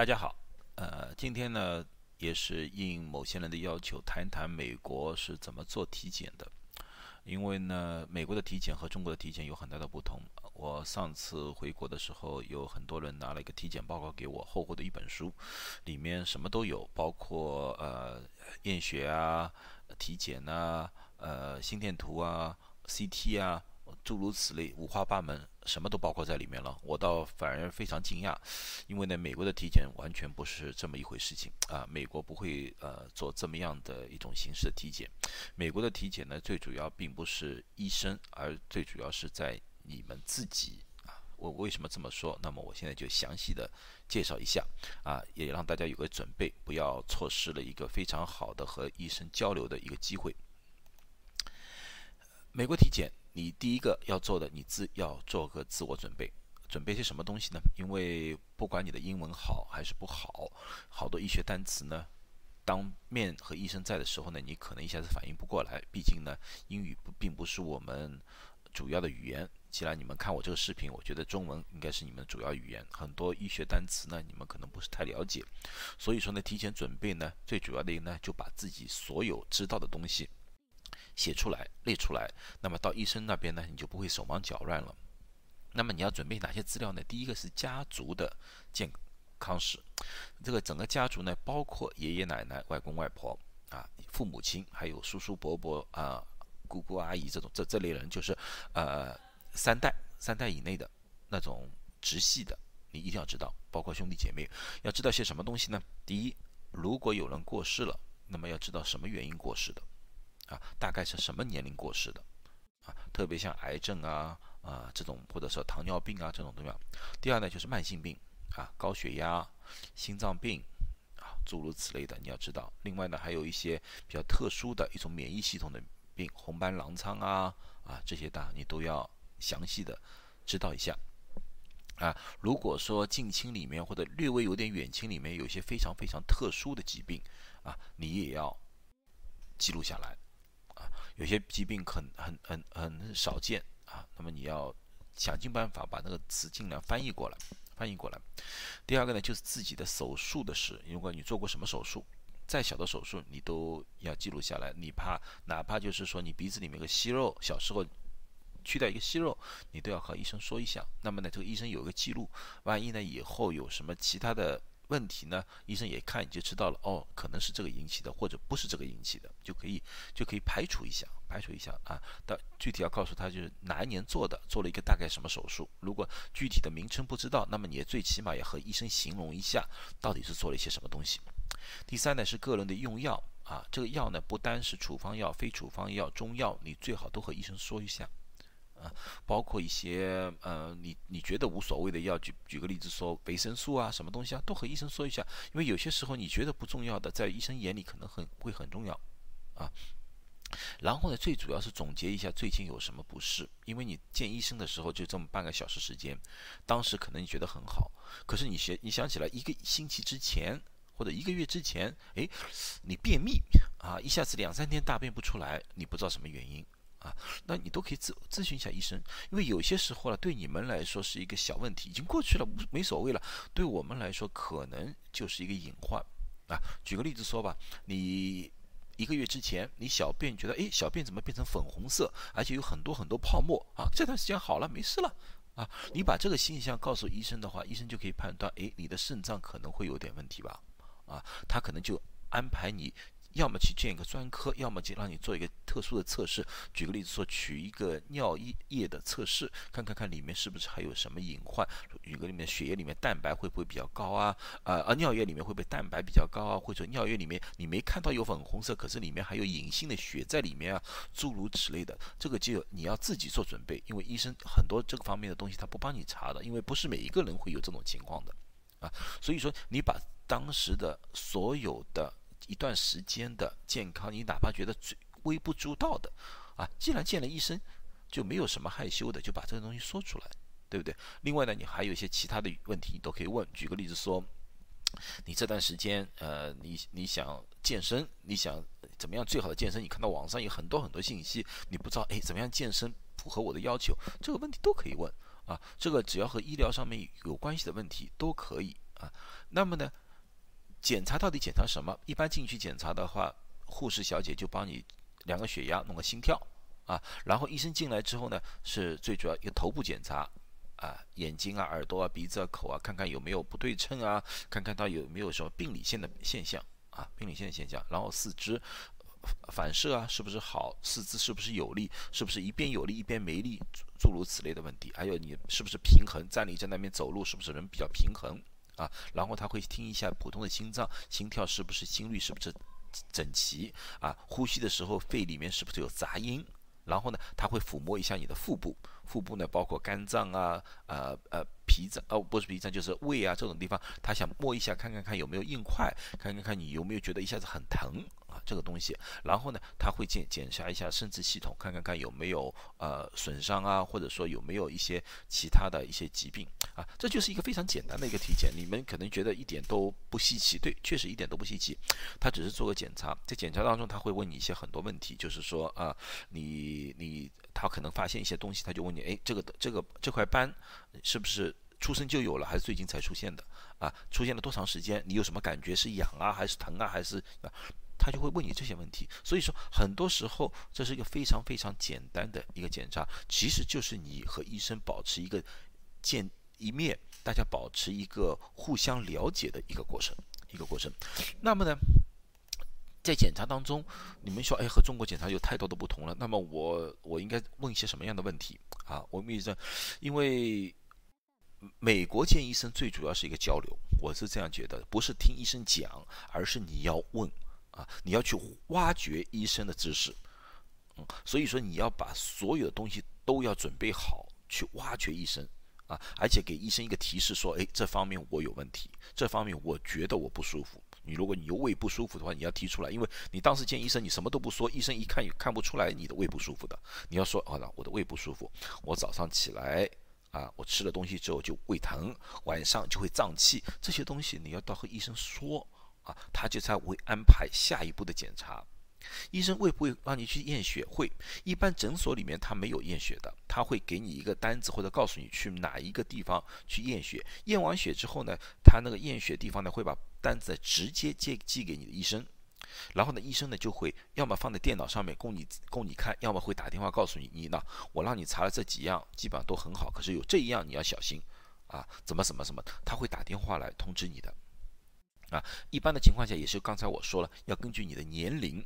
大家好，呃，今天呢也是应某些人的要求，谈一谈美国是怎么做体检的。因为呢，美国的体检和中国的体检有很大的不同。我上次回国的时候，有很多人拿了一个体检报告给我，厚厚的一本书，里面什么都有，包括呃验血啊、体检啊、呃心电图啊、CT 啊。诸如此类，五花八门，什么都包括在里面了。我倒反而非常惊讶，因为呢，美国的体检完全不是这么一回事情啊。美国不会呃做这么样的一种形式的体检。美国的体检呢，最主要并不是医生，而最主要是在你们自己啊。我为什么这么说？那么我现在就详细的介绍一下啊，也让大家有个准备，不要错失了一个非常好的和医生交流的一个机会。美国体检。你第一个要做的，你自要做个自我准备，准备些什么东西呢？因为不管你的英文好还是不好，好多医学单词呢，当面和医生在的时候呢，你可能一下子反应不过来。毕竟呢，英语不并不是我们主要的语言。既然你们看我这个视频，我觉得中文应该是你们主要语言，很多医学单词呢，你们可能不是太了解。所以说呢，提前准备呢，最主要的一个呢，就把自己所有知道的东西。写出来，列出来，那么到医生那边呢，你就不会手忙脚乱了。那么你要准备哪些资料呢？第一个是家族的健康史，这个整个家族呢，包括爷爷奶奶、外公外婆啊、父母亲，还有叔叔伯伯啊、姑姑阿姨这种这这类人，就是呃三代三代以内的那种直系的，你一定要知道，包括兄弟姐妹，要知道些什么东西呢？第一，如果有人过世了，那么要知道什么原因过世的。啊，大概是什么年龄过世的？啊，特别像癌症啊啊这种，或者说糖尿病啊这种东西。第二呢，就是慢性病啊，高血压、心脏病啊，诸如此类的，你要知道。另外呢，还有一些比较特殊的一种免疫系统的病，红斑狼疮啊啊这些大你都要详细的知道一下。啊，如果说近亲里面或者略微有点远亲里面有一些非常非常特殊的疾病啊，你也要记录下来。有些疾病很很很很少见啊，那么你要想尽办法把那个词尽量翻译过来，翻译过来。第二个呢，就是自己的手术的事，如果你做过什么手术，再小的手术你都要记录下来。你怕哪怕就是说你鼻子里面有个息肉，小时候去掉一个息肉，你都要和医生说一下。那么呢，这个医生有一个记录，万一呢以后有什么其他的。问题呢？医生也看，就知道了。哦，可能是这个引起的，或者不是这个引起的，就可以就可以排除一下，排除一下啊。但具体要告诉他，就是哪一年做的，做了一个大概什么手术。如果具体的名称不知道，那么你也最起码要和医生形容一下，到底是做了一些什么东西。第三呢，是个人的用药啊，这个药呢不单是处方药、非处方药、中药，你最好都和医生说一下。啊，包括一些呃，你你觉得无所谓的药，举举个例子说维生素啊，什么东西啊，都和医生说一下，因为有些时候你觉得不重要的，在医生眼里可能很会很重要，啊。然后呢，最主要是总结一下最近有什么不适，因为你见医生的时候就这么半个小时时间，当时可能你觉得很好，可是你想你想起来一个星期之前或者一个月之前，哎，你便秘啊，一下子两三天大便不出来，你不知道什么原因。啊，那你都可以咨咨询一下医生，因为有些时候呢，对你们来说是一个小问题，已经过去了，无没所谓了。对我们来说，可能就是一个隐患啊。举个例子说吧，你一个月之前，你小便觉得，哎，小便怎么变成粉红色，而且有很多很多泡沫啊？这段时间好了，没事了啊。你把这个现象告诉医生的话，医生就可以判断，哎，你的肾脏可能会有点问题吧？啊，他可能就安排你。要么去见一个专科，要么就让你做一个特殊的测试。举个例子说，取一个尿液液的测试，看看看里面是不是还有什么隐患。举个里面血液里面蛋白会不会比较高啊？啊啊，尿液里面会不会蛋白比较高啊？或者尿液里面你没看到有粉红色，可是里面还有隐性的血在里面啊？诸如此类的，这个就你要自己做准备，因为医生很多这个方面的东西他不帮你查的，因为不是每一个人会有这种情况的啊。所以说，你把当时的所有的。一段时间的健康，你哪怕觉得最微不足道的，啊，既然见了医生，就没有什么害羞的，就把这个东西说出来，对不对？另外呢，你还有一些其他的问题，你都可以问。举个例子说，你这段时间，呃，你你想健身，你想怎么样最好的健身？你看到网上有很多很多信息，你不知道，哎，怎么样健身符合我的要求？这个问题都可以问啊。这个只要和医疗上面有关系的问题都可以。啊。那么呢，检查到底检查什么？一般进去检查的话，护士小姐就帮你量个血压，弄个心跳啊。然后医生进来之后呢，是最主要一个头部检查啊，眼睛啊、耳朵啊、鼻子啊、口啊，看看有没有不对称啊，看看他有没有什么病理性的现象啊，病理性的现象。然后四肢。反射啊，是不是好？四肢是不是有力？是不是一边有力一边没力？诸如此类的问题。还有你是不是平衡？站立在那边走路是不是人比较平衡啊？然后他会听一下普通的心脏心跳是不是心率是不是整齐啊？呼吸的时候肺里面是不是有杂音？然后呢，他会抚摸一下你的腹部，腹部呢包括肝脏啊，呃呃脾脏哦不是脾脏就是胃啊这种地方，他想摸一下看看看有没有硬块，看看看你有没有觉得一下子很疼。这个东西，然后呢，他会检检查一下生殖系统，看看看有没有呃损伤啊，或者说有没有一些其他的一些疾病啊，这就是一个非常简单的一个体检。你们可能觉得一点都不稀奇，对，确实一点都不稀奇。他只是做个检查，在检查当中他会问你一些很多问题，就是说啊，你你他可能发现一些东西，他就问你，哎，这个的这个这块斑是不是出生就有了，还是最近才出现的啊？出现了多长时间？你有什么感觉？是痒啊，还是疼啊，还是啊？他就会问你这些问题，所以说很多时候这是一个非常非常简单的一个检查，其实就是你和医生保持一个见一面，大家保持一个互相了解的一个过程，一个过程。那么呢，在检查当中，你们说，哎，和中国检查有太多的不同了。那么我我应该问一些什么样的问题啊？我们医生，因为美国见医生最主要是一个交流，我是这样觉得，不是听医生讲，而是你要问。啊，你要去挖掘医生的知识，嗯，所以说你要把所有的东西都要准备好，去挖掘医生，啊，而且给医生一个提示，说，哎，这方面我有问题，这方面我觉得我不舒服。你如果你有胃不舒服的话，你要提出来，因为你当时见医生，你什么都不说，医生一看也看不出来你的胃不舒服的。你要说，好了，我的胃不舒服，我早上起来啊，我吃了东西之后就胃疼，晚上就会胀气，这些东西你要到和医生说。啊，他就在为安排下一步的检查。医生会不会让你去验血？会。一般诊所里面他没有验血的，他会给你一个单子，或者告诉你去哪一个地方去验血。验完血之后呢，他那个验血地方呢会把单子直接寄寄给你的医生。然后呢，医生呢就会要么放在电脑上面供你供你看，要么会打电话告诉你，你呢，我让你查了这几样，基本上都很好，可是有这一样你要小心啊，怎么什么什么，他会打电话来通知你的。啊，一般的情况下也是刚才我说了，要根据你的年龄，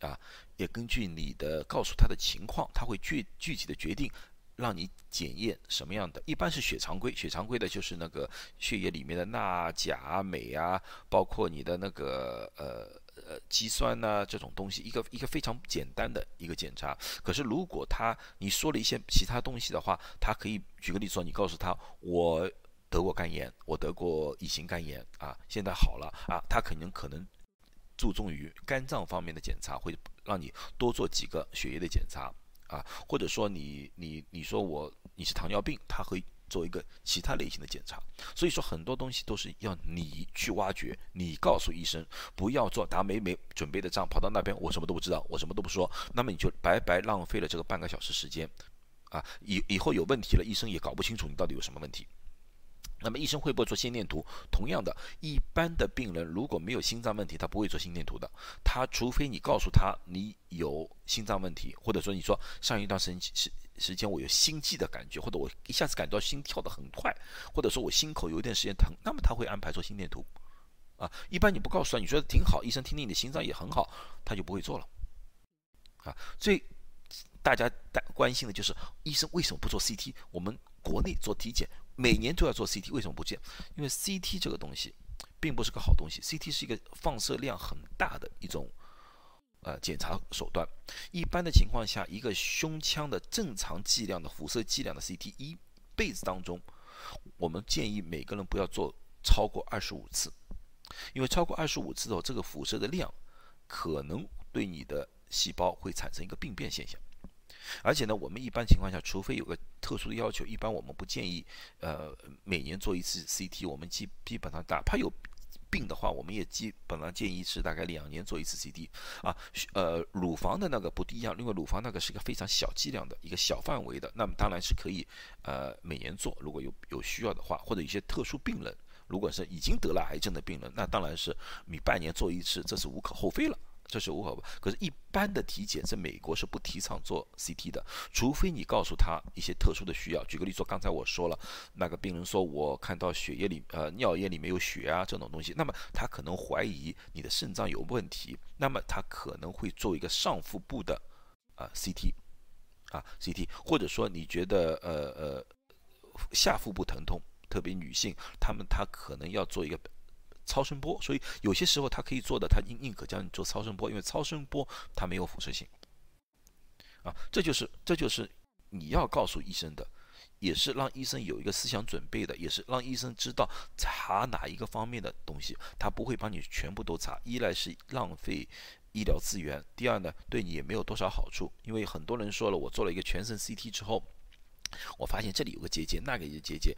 啊，也根据你的告诉他的情况，他会具具体的决定让你检验什么样的。一般是血常规，血常规的就是那个血液里面的钠、钾、镁啊，包括你的那个呃呃肌酸呐这种东西，一个一个非常简单的一个检查。可是如果他你说了一些其他东西的话，他可以举个例子说，你告诉他我。得过肝炎，我得过乙型肝炎啊，现在好了啊，他肯定可能注重于肝脏方面的检查，会让你多做几个血液的检查啊，或者说你你你说我你是糖尿病，他会做一个其他类型的检查，所以说很多东西都是要你去挖掘，你告诉医生，不要做达美美准备的账，跑到那边我什么都不知道，我什么都不说，那么你就白白浪费了这个半个小时时间啊，以以后有问题了，医生也搞不清楚你到底有什么问题。那么医生会不会做心电图？同样的，一般的病人如果没有心脏问题，他不会做心电图的。他除非你告诉他你有心脏问题，或者说你说上一段时时时间我有心悸的感觉，或者我一下子感到心跳得很快，或者说我心口有一段时间疼，那么他会安排做心电图。啊，一般你不告诉他，你觉得挺好，医生听听你的心脏也很好，他就不会做了。啊，最大家担关心的就是医生为什么不做 CT？我们国内做体检。每年都要做 CT，为什么不见？因为 CT 这个东西并不是个好东西，CT 是一个放射量很大的一种呃检查手段。一般的情况下，一个胸腔的正常剂量的辐射剂量的 CT，一辈子当中，我们建议每个人不要做超过二十五次，因为超过二十五次的话，这个辐射的量可能对你的细胞会产生一个病变现象。而且呢，我们一般情况下，除非有个特殊的要求，一般我们不建议，呃，每年做一次 CT。我们基基本上，哪怕有病的话，我们也基本上建议是大概两年做一次 CT。啊，呃，乳房的那个不一样，因为乳房那个是一个非常小剂量的一个小范围的，那么当然是可以，呃，每年做，如果有有需要的话，或者一些特殊病人，如果是已经得了癌症的病人，那当然是你半年做一次，这是无可厚非了。这是无可可是，一般的体检在美国是不提倡做 CT 的，除非你告诉他一些特殊的需要。举个例子说，刚才我说了，那个病人说我看到血液里呃尿液里面有血啊这种东西，那么他可能怀疑你的肾脏有问题，那么他可能会做一个上腹部的啊 CT 啊 CT，或者说你觉得呃呃下腹部疼痛，特别女性，她们她可能要做一个。超声波，所以有些时候他可以做的，他宁宁可叫你做超声波，因为超声波它没有辐射性。啊，这就是这就是你要告诉医生的，也是让医生有一个思想准备的，也是让医生知道查哪一个方面的东西，他不会帮你全部都查。一来是浪费医疗资源，第二呢，对你也没有多少好处。因为很多人说了，我做了一个全身 CT 之后，我发现这里有个结节，那个有结节。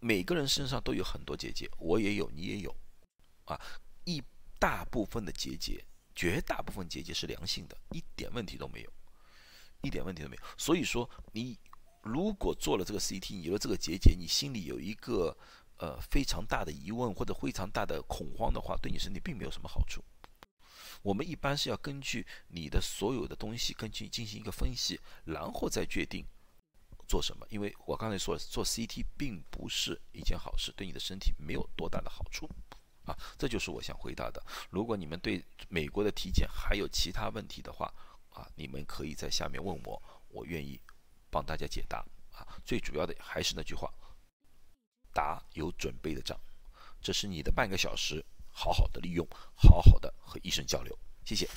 每个人身上都有很多结节，我也有，你也有，啊，一大部分的结节，绝大部分结节是良性的，一点问题都没有，一点问题都没有。所以说，你如果做了这个 CT，你有了这个结节，你心里有一个呃非常大的疑问或者非常大的恐慌的话，对你身体并没有什么好处。我们一般是要根据你的所有的东西，根据进行一个分析，然后再决定。做什么？因为我刚才说做 CT 并不是一件好事，对你的身体没有多大的好处，啊，这就是我想回答的。如果你们对美国的体检还有其他问题的话，啊，你们可以在下面问我，我愿意帮大家解答。啊，最主要的还是那句话，打有准备的仗，这是你的半个小时，好好的利用，好好的和医生交流，谢谢。